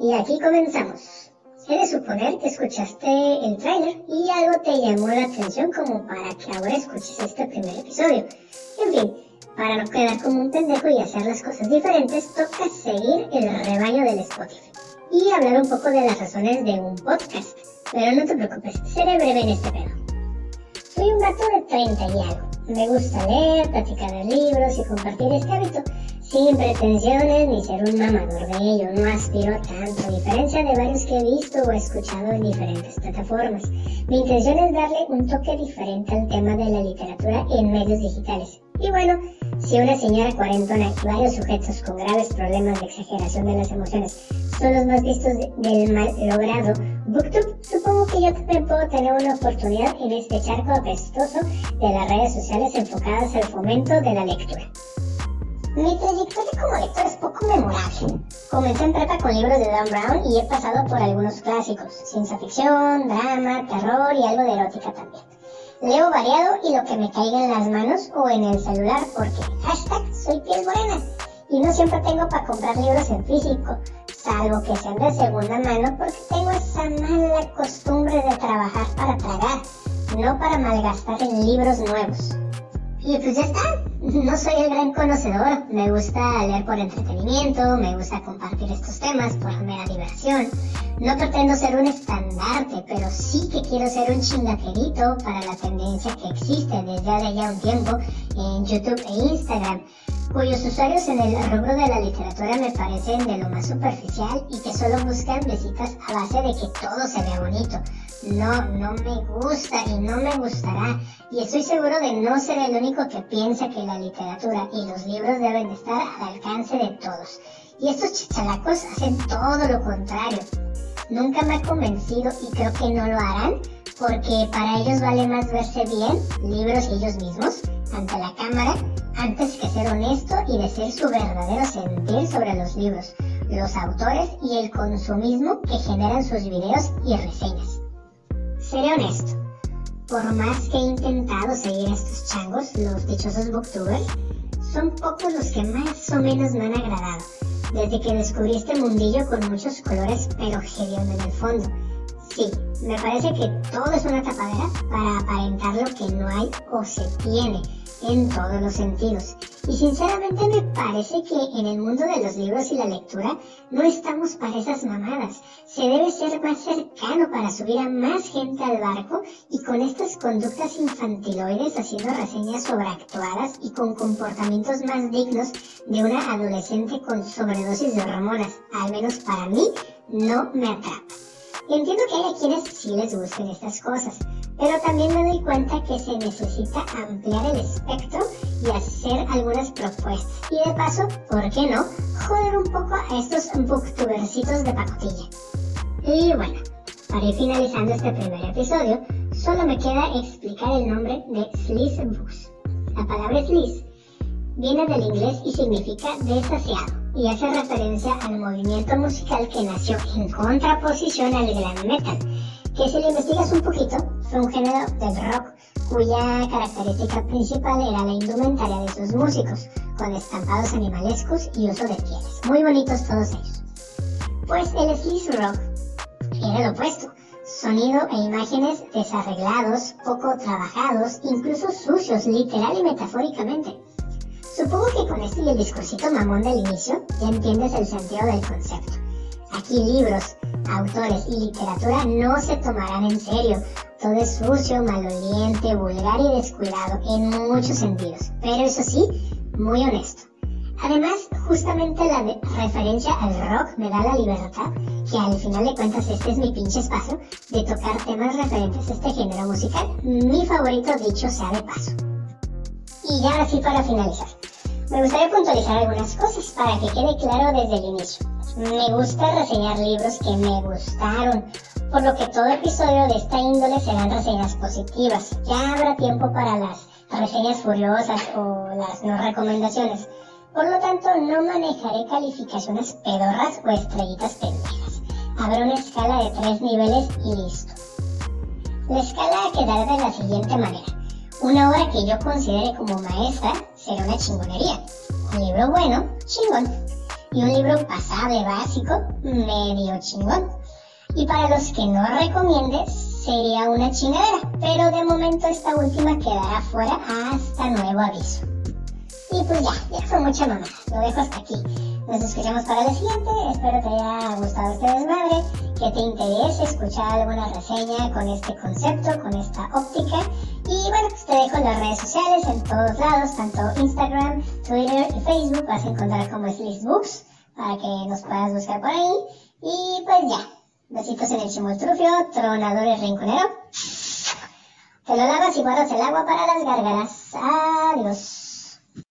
Y aquí comenzamos. He de suponer que escuchaste el tráiler y algo te llamó la atención como para que ahora escuches este primer episodio. En fin, para no quedar como un pendejo y hacer las cosas diferentes, toca seguir el rebaño del Spotify y hablar un poco de las razones de un podcast. Pero no te preocupes, seré breve en este pedo. Soy un gato de 30 y algo. Me gusta leer, platicar de libros y compartir este hábito sin pretensiones ni ser un mamador de ello, no aspiro tanto, a diferencia de varios que he visto o escuchado en diferentes plataformas. Mi intención es darle un toque diferente al tema de la literatura en medios digitales. Y bueno, si una señora cuarentona y varios sujetos con graves problemas de exageración de las emociones son los más vistos del mal logrado Booktube, supongo que yo también puedo tener una oportunidad en este charco apestoso de las redes sociales enfocadas al fomento de la lectura. Mi trayectoria como lector es poco memorable. Comencé en prepa con libros de Dan Brown y he pasado por algunos clásicos, ciencia ficción, drama, terror y algo de erótica también. Leo variado y lo que me caiga en las manos o en el celular porque hashtag soy piel morena y no siempre tengo para comprar libros en físico, salvo que sean de segunda mano porque tengo esa mala costumbre de trabajar para tragar, no para malgastar en libros nuevos. Y pues ya está, no soy el gran conocedor, me gusta leer por entretenimiento, me gusta compartir estos temas por mera diversión. No pretendo ser un estandarte, pero sí que quiero ser un chingaquerito para la tendencia que existe desde hace ya un tiempo en YouTube e Instagram, cuyos usuarios en el rubro de la literatura me parecen de lo más superficial y que solo buscan visitas a base de que todo se vea bonito. No, no me gusta y no me gustará. Y estoy seguro de no ser el único que piensa que la literatura y los libros deben estar al alcance de todos. Y estos chichalacos hacen todo lo contrario. Nunca me ha convencido y creo que no lo harán porque para ellos vale más verse bien, libros y ellos mismos, ante la cámara, antes que ser honesto y decir su verdadero sentir sobre los libros, los autores y el consumismo que generan sus videos y reseñas. Seré honesto, por más que he intentado seguir a estos changos, los dichosos booktubers, son pocos los que más o menos me han agradado, desde que descubrí este mundillo con muchos colores pero hediondo en el fondo. Sí, me parece que todo es una tapadera para aparentar lo que no hay o se tiene en todos los sentidos. Y sinceramente me parece que en el mundo de los libros y la lectura no estamos para esas mamadas. Se debe ser más cercano para subir a más gente al barco y con estas conductas infantiloides haciendo reseñas sobreactuadas y con comportamientos más dignos de una adolescente con sobredosis de hormonas, al menos para mí, no me atrapa. Entiendo que hay a quienes sí les gusten estas cosas, pero también me doy cuenta que se necesita ampliar el espectro y hacer algunas propuestas. Y de paso, ¿por qué no? Joder un poco a estos booktubercitos de pacotilla. Y bueno, para ir finalizando este primer episodio, solo me queda explicar el nombre de Sleaze Books. La palabra Sleaze viene del inglés y significa desasiado y hace referencia al movimiento musical que nació en contraposición al glam metal, que si lo investigas un poquito, fue un género del rock cuya característica principal era la indumentaria de sus músicos, con estampados animalescos y uso de pieles. Muy bonitos todos ellos. Pues el sleaze rock era lo opuesto. Sonido e imágenes desarreglados, poco trabajados, incluso sucios, literal y metafóricamente. Supongo que con esto y el discursito mamón del inicio ya entiendes el sentido del concepto. Aquí libros, autores y literatura no se tomarán en serio. Todo es sucio, maloliente, vulgar y descuidado en muchos sentidos. Pero eso sí, muy honesto. Además, justamente la referencia al rock me da la libertad, que al final de cuentas este es mi pinche espacio, de tocar temas referentes a este género musical, mi favorito dicho sea de paso. Y ya así para finalizar. Me gustaría puntualizar algunas cosas para que quede claro desde el inicio. Me gusta reseñar libros que me gustaron, por lo que todo episodio de esta índole serán reseñas positivas. Ya habrá tiempo para las reseñas furiosas o las no recomendaciones. Por lo tanto, no manejaré calificaciones pedorras o estrellitas pendejas. Habrá una escala de tres niveles y listo. La escala quedará de la siguiente manera. Una obra que yo considere como maestra será una chingonería. Un libro bueno, chingón. y un libro pasable básico, medio chingón. Y para los que no recomiendes, sería una chingadera, pero de momento esta última quedará fuera hasta nuevo aviso. Y pues ya, ya fue mucha mamada, lo dejo hasta aquí. Nos escuchamos para la siguiente, espero te haya gustado este desmadre, que te interese escuchar alguna reseña con este concepto, con esta óptica. Y bueno, pues te dejo las redes sociales, en todos lados, tanto Instagram, Twitter y Facebook, vas a encontrar como es Books, para que nos puedas buscar por ahí. Y pues ya, besitos en el chimoltrufio, tronador y rinconero. Te lo lavas y guardas el agua para las gárgaras. Adiós.